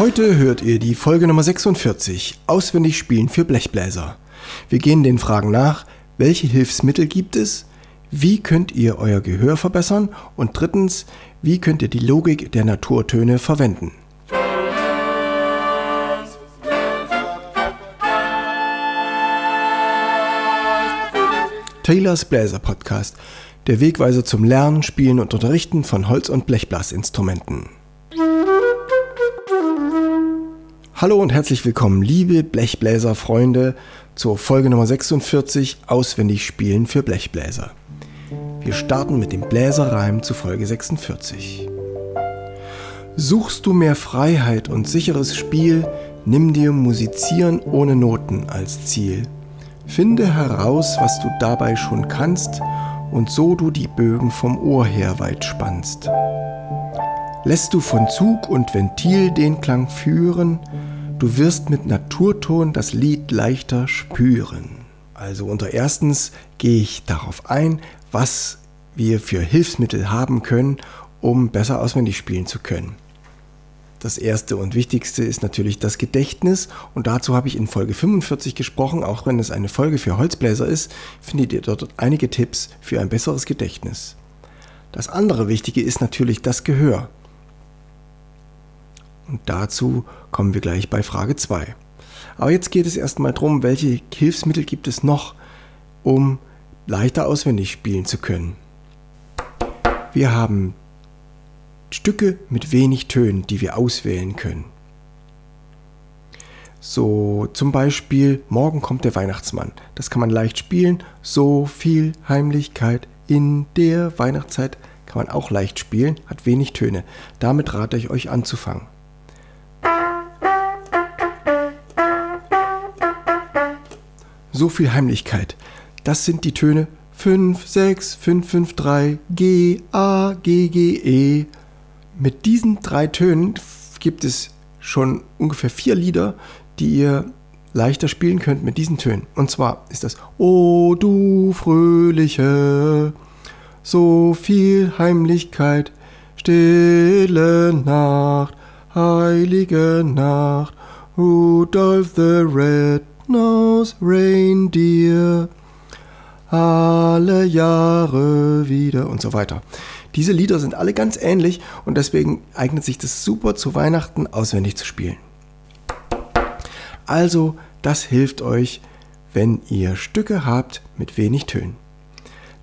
Heute hört ihr die Folge Nummer 46, Auswendig spielen für Blechbläser. Wir gehen den Fragen nach, welche Hilfsmittel gibt es, wie könnt ihr euer Gehör verbessern und drittens, wie könnt ihr die Logik der Naturtöne verwenden. Taylors Bläser Podcast, der Wegweiser zum Lernen, Spielen und Unterrichten von Holz- und Blechblasinstrumenten. Hallo und herzlich willkommen, liebe Blechbläser-Freunde, zur Folge Nummer 46 Auswendig spielen für Blechbläser. Wir starten mit dem Bläserreim zu Folge 46. Suchst du mehr Freiheit und sicheres Spiel, nimm dir Musizieren ohne Noten als Ziel. Finde heraus, was du dabei schon kannst, und so du die Bögen vom Ohr her weit spannst. Lässt du von Zug und Ventil den Klang führen, Du wirst mit Naturton das Lied leichter spüren. Also unter erstens gehe ich darauf ein, was wir für Hilfsmittel haben können, um besser auswendig spielen zu können. Das erste und wichtigste ist natürlich das Gedächtnis und dazu habe ich in Folge 45 gesprochen, auch wenn es eine Folge für Holzbläser ist, findet ihr dort einige Tipps für ein besseres Gedächtnis. Das andere Wichtige ist natürlich das Gehör. Und dazu kommen wir gleich bei Frage 2. Aber jetzt geht es erstmal darum, welche Hilfsmittel gibt es noch, um leichter auswendig spielen zu können. Wir haben Stücke mit wenig Tönen, die wir auswählen können. So zum Beispiel Morgen kommt der Weihnachtsmann. Das kann man leicht spielen. So viel Heimlichkeit in der Weihnachtszeit kann man auch leicht spielen, hat wenig Töne. Damit rate ich euch anzufangen. So viel Heimlichkeit. Das sind die Töne 5, 6, 5, 5, 3, G, A, G, G, E. Mit diesen drei Tönen gibt es schon ungefähr vier Lieder, die ihr leichter spielen könnt mit diesen Tönen. Und zwar ist das O du fröhliche, so viel Heimlichkeit, stille Nacht, heilige Nacht, Rudolph the Red Nose Reindeer. Alle Jahre wieder und so weiter. Diese Lieder sind alle ganz ähnlich und deswegen eignet sich das super zu Weihnachten auswendig zu spielen. Also, das hilft euch, wenn ihr Stücke habt mit wenig Tönen.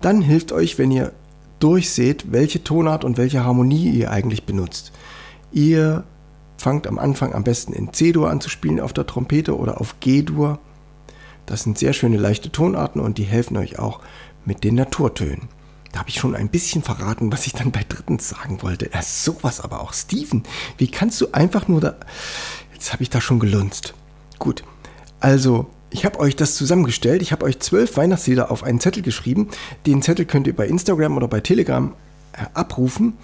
Dann hilft euch, wenn ihr durchseht, welche Tonart und welche Harmonie ihr eigentlich benutzt. Ihr fangt am Anfang am besten in C-Dur an zu spielen auf der Trompete oder auf G-Dur. Das sind sehr schöne leichte Tonarten und die helfen euch auch mit den Naturtönen. Da habe ich schon ein bisschen verraten, was ich dann bei drittens sagen wollte. Ja, sowas aber auch. Steven, wie kannst du einfach nur da... Jetzt habe ich da schon gelunzt. Gut, also ich habe euch das zusammengestellt. Ich habe euch zwölf Weihnachtslieder auf einen Zettel geschrieben. Den Zettel könnt ihr bei Instagram oder bei Telegram äh, abrufen.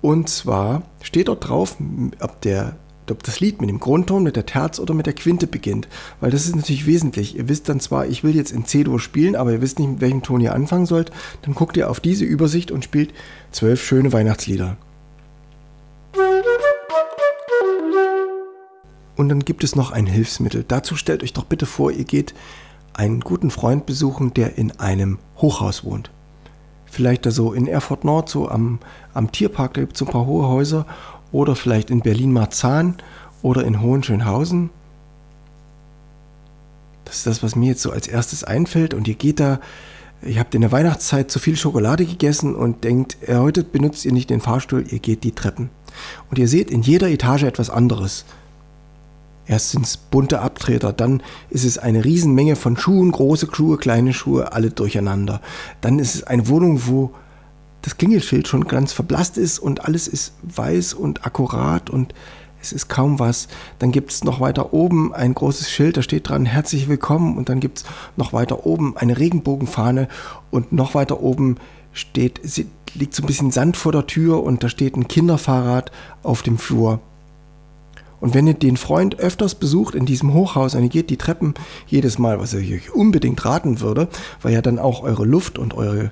Und zwar steht dort drauf, ob, der, ob das Lied mit dem Grundton, mit der Terz oder mit der Quinte beginnt. Weil das ist natürlich wesentlich. Ihr wisst dann zwar, ich will jetzt in C-Dur spielen, aber ihr wisst nicht, mit welchem Ton ihr anfangen sollt. Dann guckt ihr auf diese Übersicht und spielt zwölf schöne Weihnachtslieder. Und dann gibt es noch ein Hilfsmittel. Dazu stellt euch doch bitte vor, ihr geht einen guten Freund besuchen, der in einem Hochhaus wohnt vielleicht da so in Erfurt Nord, so am, am Tierpark, da gibt es so ein paar hohe Häuser, oder vielleicht in Berlin-Marzahn oder in Hohenschönhausen. Das ist das, was mir jetzt so als erstes einfällt. Und ihr geht da, ihr habt in der Weihnachtszeit zu viel Schokolade gegessen und denkt, heute benutzt ihr nicht den Fahrstuhl, ihr geht die Treppen. Und ihr seht in jeder Etage etwas anderes. Erst sind es bunte Abtreter, dann ist es eine Riesenmenge von Schuhen, große Schuhe, kleine Schuhe, alle durcheinander. Dann ist es eine Wohnung, wo das Klingelschild schon ganz verblasst ist und alles ist weiß und akkurat und es ist kaum was. Dann gibt es noch weiter oben ein großes Schild, da steht dran herzlich willkommen und dann gibt es noch weiter oben eine Regenbogenfahne und noch weiter oben steht, liegt so ein bisschen Sand vor der Tür und da steht ein Kinderfahrrad auf dem Flur. Und wenn ihr den Freund öfters besucht in diesem Hochhaus und ihr geht die Treppen jedes Mal, was ich euch unbedingt raten würde, weil ja dann auch eure Luft und eure,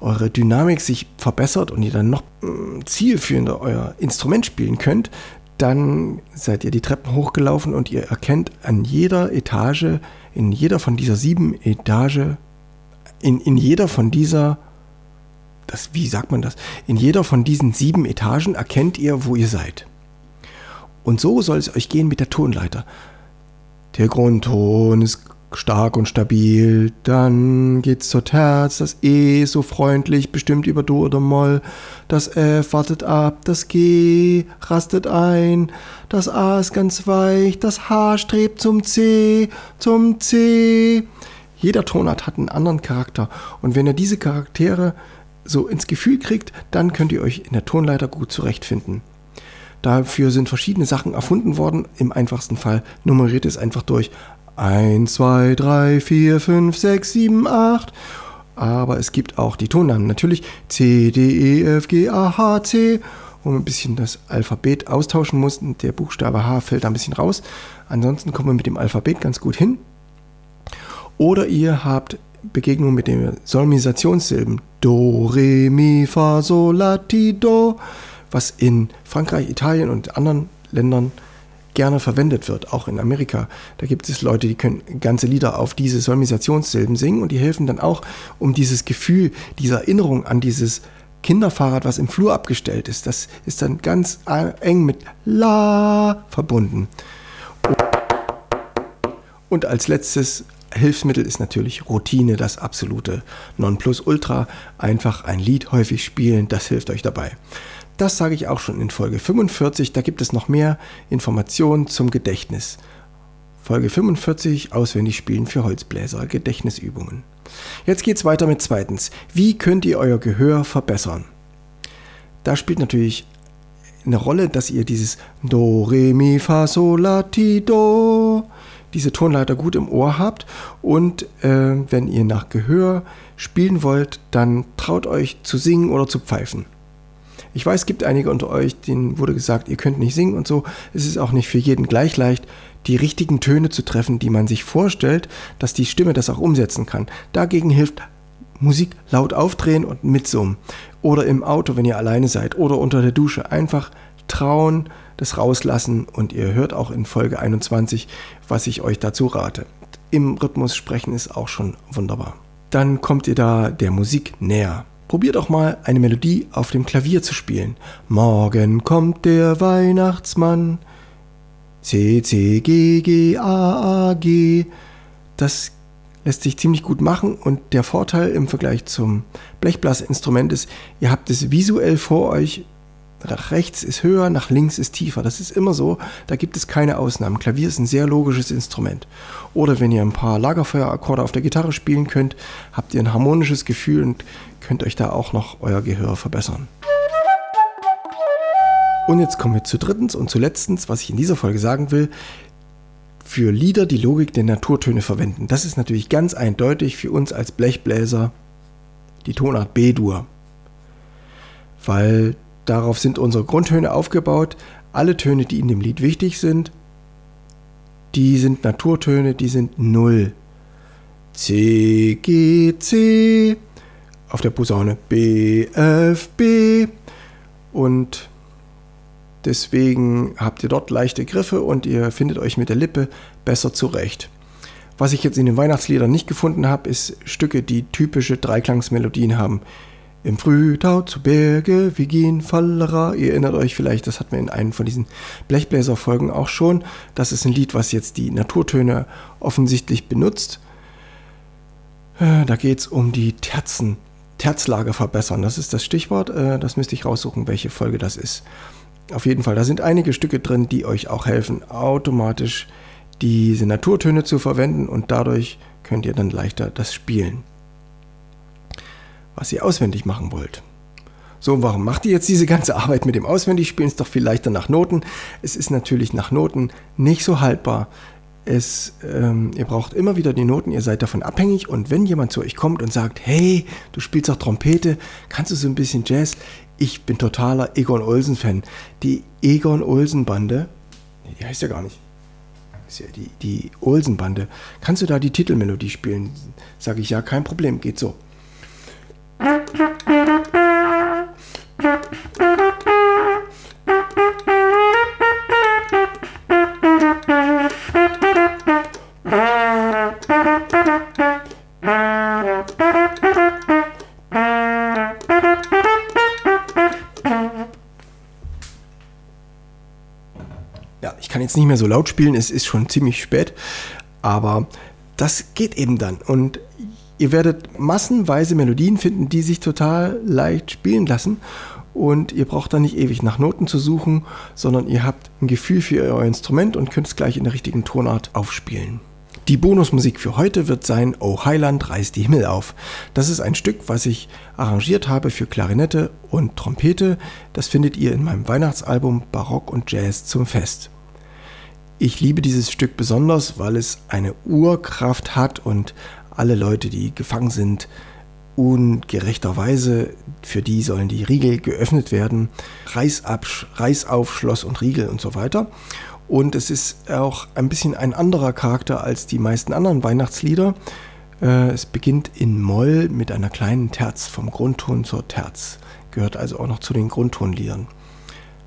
eure Dynamik sich verbessert und ihr dann noch äh, zielführender euer Instrument spielen könnt, dann seid ihr die Treppen hochgelaufen und ihr erkennt an jeder Etage, in jeder von dieser sieben Etage, in, in jeder von dieser, das, wie sagt man das? In jeder von diesen sieben Etagen erkennt ihr, wo ihr seid. Und so soll es euch gehen mit der Tonleiter. Der Grundton ist stark und stabil. Dann geht's zur Terz, das E so freundlich, bestimmt über Do oder Moll. Das F wartet ab, das G rastet ein. Das A ist ganz weich, das H strebt zum C, zum C. Jeder Tonart hat einen anderen Charakter. Und wenn ihr diese Charaktere so ins Gefühl kriegt, dann könnt ihr euch in der Tonleiter gut zurechtfinden. Dafür sind verschiedene Sachen erfunden worden. Im einfachsten Fall nummeriert es einfach durch 1, 2, 3, 4, 5, 6, 7, 8. Aber es gibt auch die Tonnamen. Natürlich C, D, E, F, G, A, H, C. Wo wir ein bisschen das Alphabet austauschen mussten. Der Buchstabe H fällt da ein bisschen raus. Ansonsten kommen wir mit dem Alphabet ganz gut hin. Oder ihr habt Begegnung mit den Solmisationssilben. Do, Re, Mi, Fa, Sol, La, Ti, Do. Was in Frankreich, Italien und anderen Ländern gerne verwendet wird, auch in Amerika. Da gibt es Leute, die können ganze Lieder auf diese Solmisationssilben singen und die helfen dann auch, um dieses Gefühl, diese Erinnerung an dieses Kinderfahrrad, was im Flur abgestellt ist, das ist dann ganz eng mit La verbunden. Und als letztes Hilfsmittel ist natürlich Routine, das absolute Nonplusultra. Einfach ein Lied häufig spielen, das hilft euch dabei. Das sage ich auch schon in Folge 45. Da gibt es noch mehr Informationen zum Gedächtnis. Folge 45 Auswendig spielen für Holzbläser, Gedächtnisübungen. Jetzt geht es weiter mit zweitens. Wie könnt ihr euer Gehör verbessern? Da spielt natürlich eine Rolle, dass ihr dieses Do, Re, Mi, Fa, Sol, La, Ti, Do, diese Tonleiter gut im Ohr habt und äh, wenn ihr nach Gehör spielen wollt, dann traut euch zu singen oder zu pfeifen. Ich weiß, es gibt einige unter euch, denen wurde gesagt, ihr könnt nicht singen und so. Es ist auch nicht für jeden gleich leicht, die richtigen Töne zu treffen, die man sich vorstellt, dass die Stimme das auch umsetzen kann. Dagegen hilft Musik laut aufdrehen und mitsummen. Oder im Auto, wenn ihr alleine seid. Oder unter der Dusche. Einfach trauen, das rauslassen und ihr hört auch in Folge 21, was ich euch dazu rate. Im Rhythmus sprechen ist auch schon wunderbar. Dann kommt ihr da der Musik näher. Probiert doch mal eine Melodie auf dem Klavier zu spielen. Morgen kommt der Weihnachtsmann. C, C, G, G, A, A, G. Das lässt sich ziemlich gut machen und der Vorteil im Vergleich zum Blechblasinstrument ist, ihr habt es visuell vor euch. Nach rechts ist höher, nach links ist tiefer. Das ist immer so. Da gibt es keine Ausnahmen. Klavier ist ein sehr logisches Instrument. Oder wenn ihr ein paar Lagerfeuerakkorde auf der Gitarre spielen könnt, habt ihr ein harmonisches Gefühl und könnt euch da auch noch euer Gehör verbessern. Und jetzt kommen wir zu drittens und zu letztens, was ich in dieser Folge sagen will. Für Lieder die Logik der Naturtöne verwenden. Das ist natürlich ganz eindeutig für uns als Blechbläser die Tonart B-Dur. Weil darauf sind unsere Grundtöne aufgebaut. Alle Töne, die in dem Lied wichtig sind, die sind Naturtöne, die sind Null. C, G, C, auf der Posaune B, F, B und deswegen habt ihr dort leichte Griffe und ihr findet euch mit der Lippe besser zurecht. Was ich jetzt in den Weihnachtsliedern nicht gefunden habe, ist Stücke, die typische Dreiklangsmelodien haben. Im Frühtau zu Berge, gehen Fallera. Ihr erinnert euch vielleicht, das hatten wir in einem von diesen Blechbläserfolgen auch schon. Das ist ein Lied, was jetzt die Naturtöne offensichtlich benutzt. Äh, da geht es um die Terzen, Terzlage verbessern. Das ist das Stichwort. Äh, das müsste ich raussuchen, welche Folge das ist. Auf jeden Fall, da sind einige Stücke drin, die euch auch helfen, automatisch diese Naturtöne zu verwenden und dadurch könnt ihr dann leichter das spielen, was ihr auswendig machen wollt. So, warum macht ihr jetzt diese ganze Arbeit mit dem Auswendigspielen? Ist doch viel leichter nach Noten. Es ist natürlich nach Noten nicht so haltbar es, ähm, ihr braucht immer wieder die Noten, ihr seid davon abhängig und wenn jemand zu euch kommt und sagt, hey, du spielst auch Trompete, kannst du so ein bisschen Jazz? Ich bin totaler Egon Olsen-Fan. Die Egon Olsen-Bande, die heißt ja gar nicht, ist ja die, die Olsen-Bande. Kannst du da die Titelmelodie spielen? Sage ich ja, kein Problem, geht so. Ja, ich kann jetzt nicht mehr so laut spielen, es ist schon ziemlich spät, aber das geht eben dann. Und ihr werdet massenweise Melodien finden, die sich total leicht spielen lassen. Und ihr braucht da nicht ewig nach Noten zu suchen, sondern ihr habt ein Gefühl für euer Instrument und könnt es gleich in der richtigen Tonart aufspielen. Die Bonusmusik für heute wird sein Oh Heiland reißt die Himmel auf. Das ist ein Stück, was ich arrangiert habe für Klarinette und Trompete. Das findet ihr in meinem Weihnachtsalbum Barock und Jazz zum Fest. Ich liebe dieses Stück besonders, weil es eine Urkraft hat und alle Leute, die gefangen sind, ungerechterweise, für die sollen die Riegel geöffnet werden. Reiß, ab, Schloss und Riegel und so weiter. Und es ist auch ein bisschen ein anderer Charakter als die meisten anderen Weihnachtslieder. Äh, es beginnt in Moll mit einer kleinen Terz vom Grundton zur Terz. Gehört also auch noch zu den Grundtonliedern.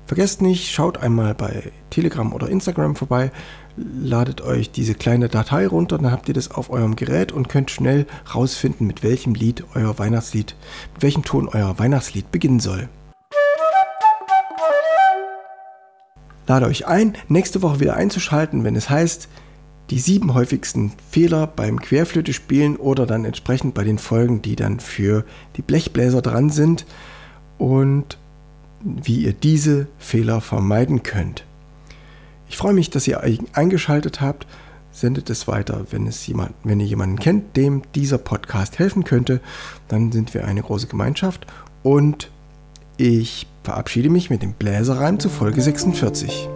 Vergesst nicht, schaut einmal bei Telegram oder Instagram vorbei, ladet euch diese kleine Datei runter, dann habt ihr das auf eurem Gerät und könnt schnell rausfinden, mit welchem Lied euer Weihnachtslied, mit welchem Ton euer Weihnachtslied beginnen soll. Lade euch ein, nächste Woche wieder einzuschalten, wenn es heißt, die sieben häufigsten Fehler beim Querflöte spielen oder dann entsprechend bei den Folgen, die dann für die Blechbläser dran sind und wie ihr diese Fehler vermeiden könnt. Ich freue mich, dass ihr eingeschaltet habt. Sendet es weiter, wenn, es jemand, wenn ihr jemanden kennt, dem dieser Podcast helfen könnte. Dann sind wir eine große Gemeinschaft und ich verabschiede mich mit dem Bläserreim zu Folge 46.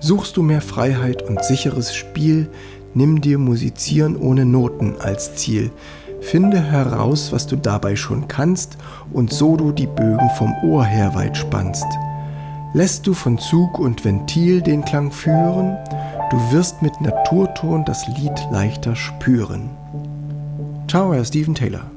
Suchst du mehr Freiheit und sicheres Spiel, nimm dir Musizieren ohne Noten als Ziel. Finde heraus, was du dabei schon kannst und so du die Bögen vom Ohr her weit spannst. Lässt du von Zug und Ventil den Klang führen, du wirst mit Naturton das Lied leichter spüren. Ciao, Herr Steven Taylor.